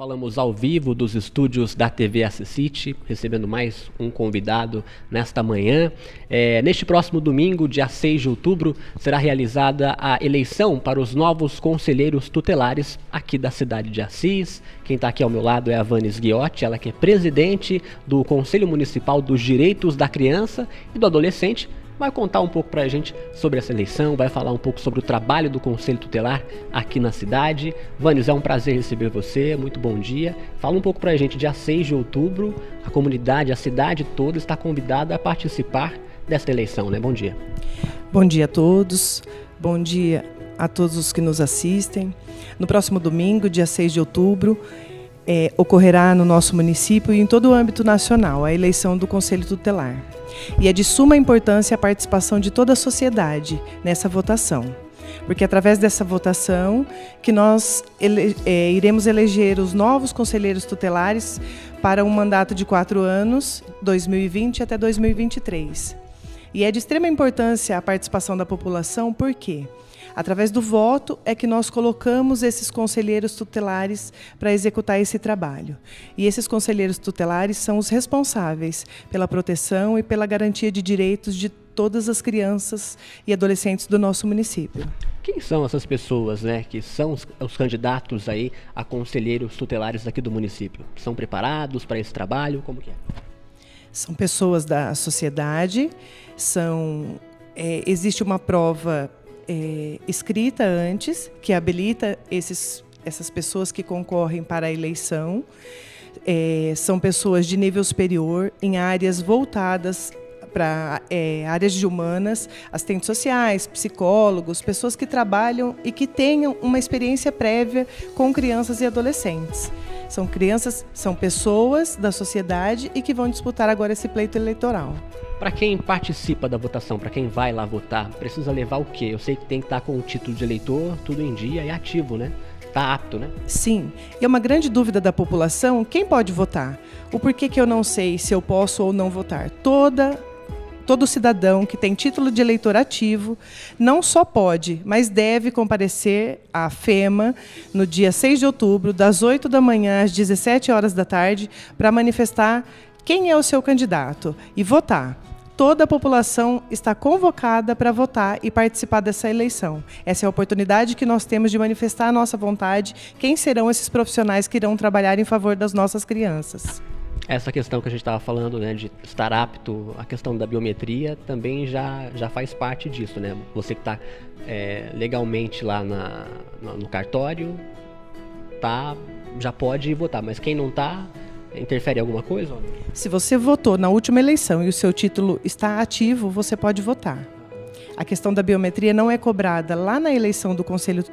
Falamos ao vivo dos estúdios da TV City, recebendo mais um convidado nesta manhã. É, neste próximo domingo, dia 6 de outubro, será realizada a eleição para os novos conselheiros tutelares aqui da cidade de Assis. Quem está aqui ao meu lado é a Vanes Guiotti, ela que é presidente do Conselho Municipal dos Direitos da Criança e do Adolescente vai contar um pouco para a gente sobre essa eleição, vai falar um pouco sobre o trabalho do Conselho Tutelar aqui na cidade. Vânios, é um prazer receber você, muito bom dia. Fala um pouco para a gente, dia 6 de outubro, a comunidade, a cidade toda está convidada a participar dessa eleição, né? Bom dia. Bom dia a todos, bom dia a todos os que nos assistem. No próximo domingo, dia 6 de outubro, é, ocorrerá no nosso município e em todo o âmbito nacional a eleição do Conselho Tutelar. E é de suma importância a participação de toda a sociedade nessa votação. Porque é através dessa votação que nós ele, é, iremos eleger os novos conselheiros tutelares para um mandato de quatro anos, 2020 até 2023. E é de extrema importância a participação da população, por quê? Através do voto é que nós colocamos esses conselheiros tutelares para executar esse trabalho. E esses conselheiros tutelares são os responsáveis pela proteção e pela garantia de direitos de todas as crianças e adolescentes do nosso município. Quem são essas pessoas, né, que são os, os candidatos aí a conselheiros tutelares aqui do município? São preparados para esse trabalho? Como que é? São pessoas da sociedade, são é, existe uma prova é, escrita antes, que habilita esses, essas pessoas que concorrem para a eleição. É, são pessoas de nível superior em áreas voltadas para é, áreas de humanas, assistentes sociais, psicólogos, pessoas que trabalham e que tenham uma experiência prévia com crianças e adolescentes. São crianças, são pessoas da sociedade e que vão disputar agora esse pleito eleitoral. Para quem participa da votação, para quem vai lá votar, precisa levar o quê? Eu sei que tem que estar com o título de eleitor, tudo em dia e ativo, né? Está apto, né? Sim. E é uma grande dúvida da população, quem pode votar? O porquê que eu não sei se eu posso ou não votar? Toda todo cidadão que tem título de eleitor ativo não só pode, mas deve comparecer à FEMA no dia 6 de outubro, das 8 da manhã às 17 horas da tarde, para manifestar quem é o seu candidato e votar toda a população está convocada para votar e participar dessa eleição. Essa é a oportunidade que nós temos de manifestar a nossa vontade, quem serão esses profissionais que irão trabalhar em favor das nossas crianças. Essa questão que a gente estava falando, né, de estar apto, a questão da biometria também já, já faz parte disso, né? Você que está é, legalmente lá na, no cartório, tá, já pode votar, mas quem não está Interfere alguma coisa? Se você votou na última eleição e o seu título está ativo, você pode votar. A questão da biometria não é cobrada lá na eleição do Conselho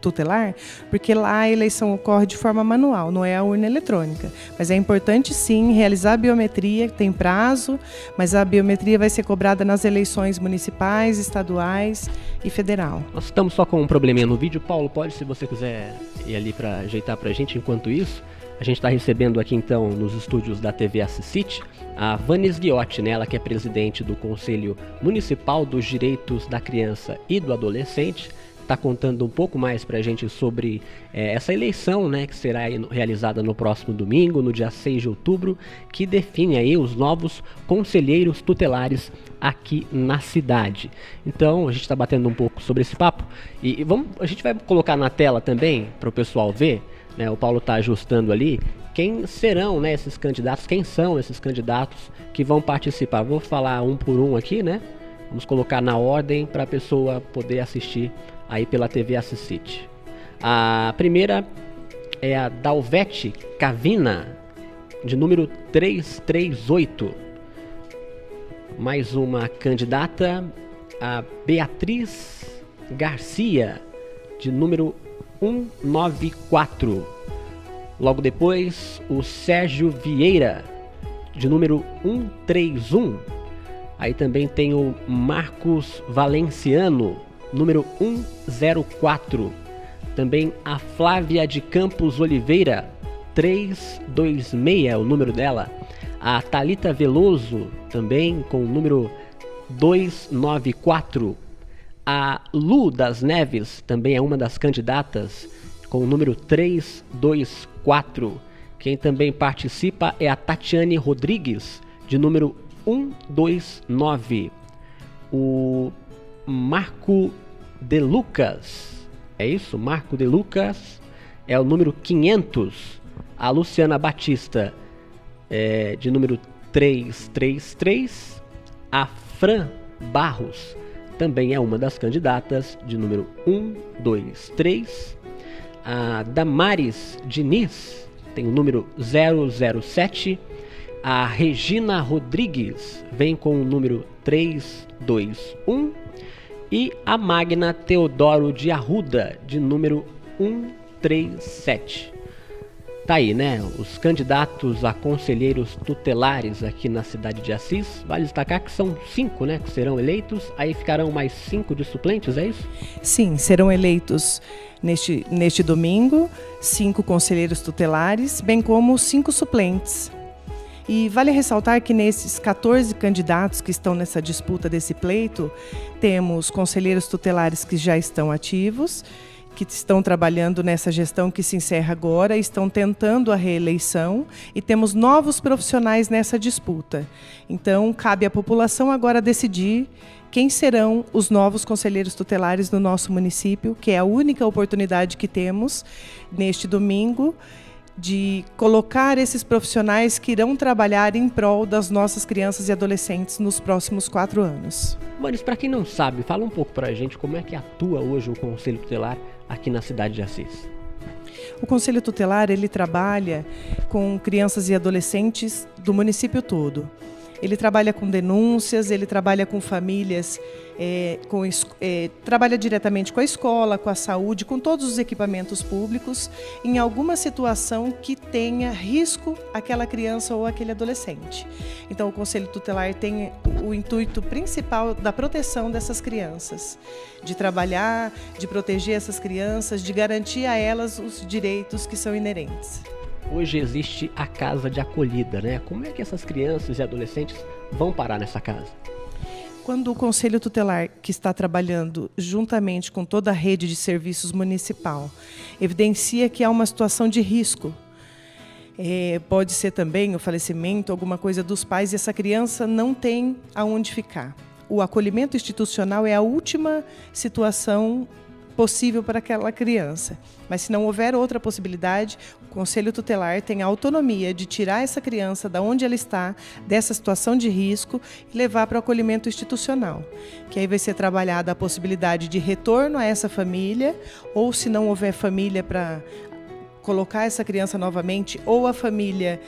Tutelar, porque lá a eleição ocorre de forma manual, não é a urna eletrônica. Mas é importante sim realizar a biometria, tem prazo, mas a biometria vai ser cobrada nas eleições municipais, estaduais e federal. Nós estamos só com um probleminha no vídeo. Paulo, pode, se você quiser ir ali para ajeitar para a gente enquanto isso. A gente está recebendo aqui então nos estúdios da TV Assisite a Vanes Guiotti, né? ela que é presidente do Conselho Municipal dos Direitos da Criança e do Adolescente, está contando um pouco mais para a gente sobre é, essa eleição, né, que será realizada no próximo domingo, no dia 6 de outubro, que define aí os novos conselheiros tutelares aqui na cidade. Então, a gente está batendo um pouco sobre esse papo e, e vamos, a gente vai colocar na tela também para o pessoal ver né, o Paulo está ajustando ali, quem serão né, esses candidatos, quem são esses candidatos que vão participar. Vou falar um por um aqui, né? Vamos colocar na ordem para a pessoa poder assistir aí pela TV Assisite. A primeira é a Dalvete Cavina, de número 338. Mais uma candidata, a Beatriz Garcia, de número 194. Logo depois, o Sérgio Vieira, de número 131. Aí também tem o Marcos Valenciano, número 104. Também a Flávia de Campos Oliveira, 326 é o número dela. A Talita Veloso, também com o número 294. A Lu das Neves também é uma das candidatas com o número 324. 4. Quem também participa é a Tatiane Rodrigues, de número 129. O Marco de Lucas, é isso? Marco de Lucas é o número 500. A Luciana Batista, é, de número 333. A Fran Barros também é uma das candidatas, de número 123. A Damares Diniz tem o número 007. A Regina Rodrigues vem com o número 321. E a Magna Teodoro de Arruda, de número 137. Tá aí, né? Os candidatos a conselheiros tutelares aqui na cidade de Assis. Vale destacar que são cinco, né? Que serão eleitos. Aí ficarão mais cinco de suplentes, é isso? Sim, serão eleitos neste, neste domingo cinco conselheiros tutelares, bem como cinco suplentes. E vale ressaltar que nesses 14 candidatos que estão nessa disputa desse pleito, temos conselheiros tutelares que já estão ativos que estão trabalhando nessa gestão que se encerra agora, estão tentando a reeleição e temos novos profissionais nessa disputa. Então, cabe à população agora decidir quem serão os novos conselheiros tutelares do nosso município, que é a única oportunidade que temos neste domingo de colocar esses profissionais que irão trabalhar em prol das nossas crianças e adolescentes nos próximos quatro anos. Maris, para quem não sabe, fala um pouco para a gente como é que atua hoje o Conselho Tutelar aqui na cidade de Assis. O Conselho Tutelar ele trabalha com crianças e adolescentes do município todo. Ele trabalha com denúncias, ele trabalha com famílias, é, com, é, trabalha diretamente com a escola, com a saúde, com todos os equipamentos públicos, em alguma situação que tenha risco aquela criança ou aquele adolescente. Então, o Conselho Tutelar tem o intuito principal da proteção dessas crianças, de trabalhar, de proteger essas crianças, de garantir a elas os direitos que são inerentes hoje existe a casa de acolhida, né? Como é que essas crianças e adolescentes vão parar nessa casa? Quando o Conselho Tutelar, que está trabalhando juntamente com toda a rede de serviços municipal, evidencia que há uma situação de risco, é, pode ser também o falecimento, alguma coisa dos pais, e essa criança não tem aonde ficar. O acolhimento institucional é a última situação possível para aquela criança. Mas se não houver outra possibilidade, o Conselho Tutelar tem a autonomia de tirar essa criança da onde ela está, dessa situação de risco, e levar para o acolhimento institucional. Que aí vai ser trabalhada a possibilidade de retorno a essa família, ou se não houver família para colocar essa criança novamente, ou a família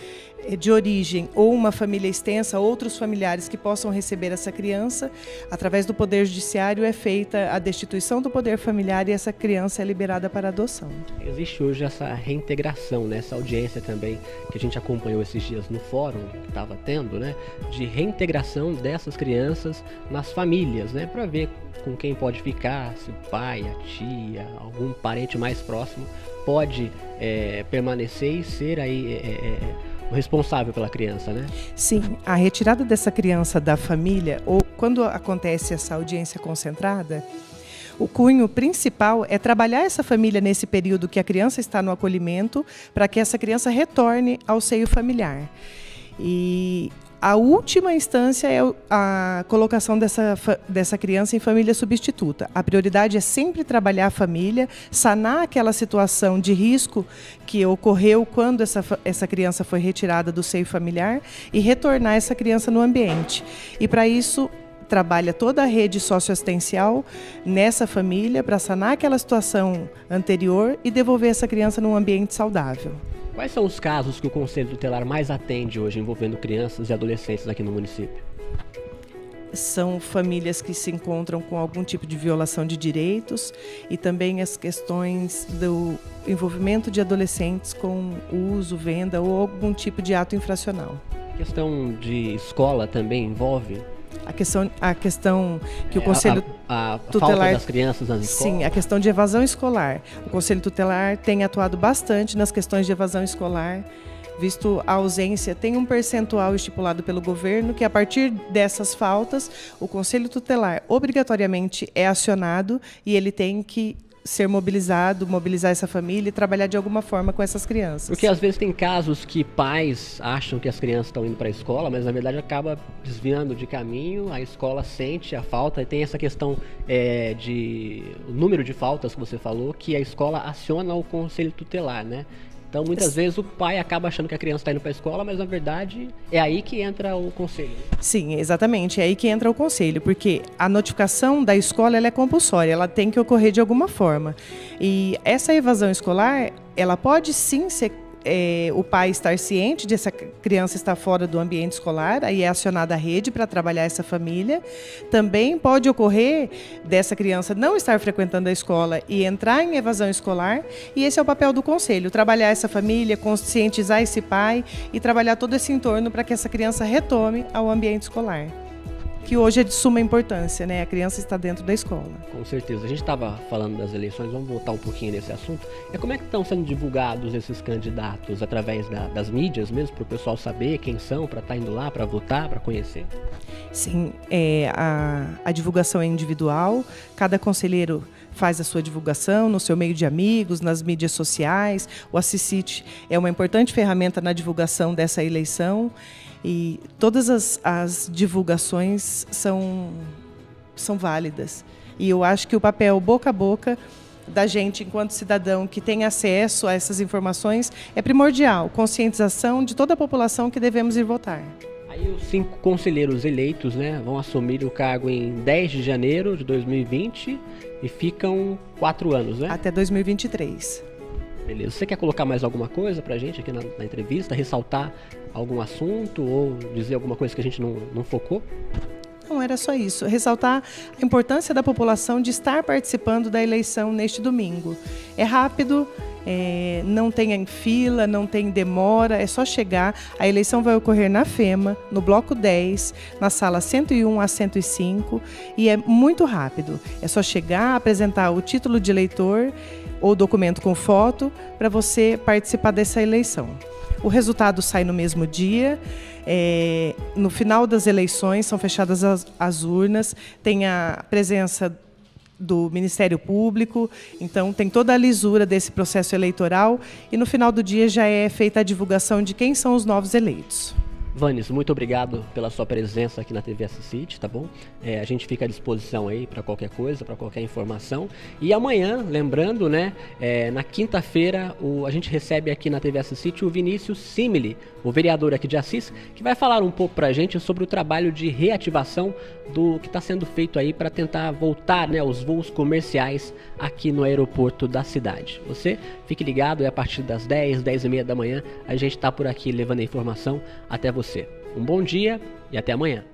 eh, de origem ou uma família extensa, outros familiares que possam receber essa criança, através do Poder Judiciário é feita a destituição do poder familiar e essa criança é liberada para adoção. Existe hoje essa reintegração, né? essa audiência também que a gente acompanhou esses dias no fórum que estava tendo, né? de reintegração dessas crianças nas famílias, né? para ver com quem pode ficar, se o pai, a tia, algum parente mais próximo pode é, permanecer e ser aí é, é, é, o responsável pela criança, né? Sim, a retirada dessa criança da família ou quando acontece essa audiência concentrada, o cunho principal é trabalhar essa família nesse período que a criança está no acolhimento, para que essa criança retorne ao seio familiar. E a última instância é a colocação dessa, dessa criança em família substituta. A prioridade é sempre trabalhar a família, sanar aquela situação de risco que ocorreu quando essa, essa criança foi retirada do seio familiar e retornar essa criança no ambiente. E para isso, trabalha toda a rede socioassistencial nessa família para sanar aquela situação anterior e devolver essa criança num ambiente saudável. Quais são os casos que o Conselho Tutelar mais atende hoje envolvendo crianças e adolescentes aqui no município? São famílias que se encontram com algum tipo de violação de direitos e também as questões do envolvimento de adolescentes com uso, venda ou algum tipo de ato infracional. A questão de escola também envolve a questão, a questão que é, o Conselho a, tutelar falta das crianças nas escolas. Sim, a questão de evasão escolar. O Conselho Tutelar tem atuado bastante nas questões de evasão escolar, visto a ausência, tem um percentual estipulado pelo governo que a partir dessas faltas, o Conselho Tutelar obrigatoriamente é acionado e ele tem que ser mobilizado, mobilizar essa família e trabalhar de alguma forma com essas crianças. Porque às vezes tem casos que pais acham que as crianças estão indo para a escola, mas na verdade acaba desviando de caminho, a escola sente a falta e tem essa questão é, de o número de faltas que você falou, que a escola aciona o conselho tutelar, né? Então, muitas vezes o pai acaba achando que a criança está indo para a escola, mas na verdade é aí que entra o conselho. Sim, exatamente. É aí que entra o conselho, porque a notificação da escola é compulsória, ela tem que ocorrer de alguma forma. E essa evasão escolar, ela pode sim ser é, o pai estar ciente de essa criança estar fora do ambiente escolar, aí é acionada a rede para trabalhar essa família. Também pode ocorrer dessa criança não estar frequentando a escola e entrar em evasão escolar, e esse é o papel do conselho: trabalhar essa família, conscientizar esse pai e trabalhar todo esse entorno para que essa criança retome ao ambiente escolar que hoje é de suma importância, né? A criança está dentro da escola. Com certeza. A gente estava falando das eleições, vamos voltar um pouquinho nesse assunto. É como é que estão sendo divulgados esses candidatos através da, das mídias mesmo, para o pessoal saber quem são, para estar tá indo lá, para votar, para conhecer? Sim, é, a, a divulgação é individual, cada conselheiro faz a sua divulgação no seu meio de amigos, nas mídias sociais. O Assisite é uma importante ferramenta na divulgação dessa eleição e todas as, as divulgações são, são válidas. E eu acho que o papel boca a boca da gente, enquanto cidadão que tem acesso a essas informações, é primordial. Conscientização de toda a população que devemos ir votar. Aí os cinco conselheiros eleitos né, vão assumir o cargo em 10 de janeiro de 2020 e ficam quatro anos, né? Até 2023. Beleza. Você quer colocar mais alguma coisa pra gente aqui na, na entrevista? Ressaltar algum assunto ou dizer alguma coisa que a gente não, não focou? Não era só isso. Ressaltar a importância da população de estar participando da eleição neste domingo. É rápido, é, não tem fila, não tem demora, é só chegar. A eleição vai ocorrer na FEMA, no bloco 10, na sala 101 a 105, e é muito rápido. É só chegar, apresentar o título de eleitor ou documento com foto para você participar dessa eleição. O resultado sai no mesmo dia. É, no final das eleições são fechadas as, as urnas, tem a presença do Ministério Público, então tem toda a lisura desse processo eleitoral e no final do dia já é feita a divulgação de quem são os novos eleitos. Vanes, muito obrigado pela sua presença aqui na TV City, tá bom? É, a gente fica à disposição aí para qualquer coisa, para qualquer informação. E amanhã, lembrando, né, é, na quinta-feira, a gente recebe aqui na TV City o Vinícius Simile, o vereador aqui de Assis, que vai falar um pouco para a gente sobre o trabalho de reativação do que está sendo feito aí para tentar voltar né, os voos comerciais aqui no aeroporto da cidade. Você fique ligado, é a partir das 10, 10 e meia da manhã, a gente está por aqui levando a informação até você você. Um bom dia e até amanhã.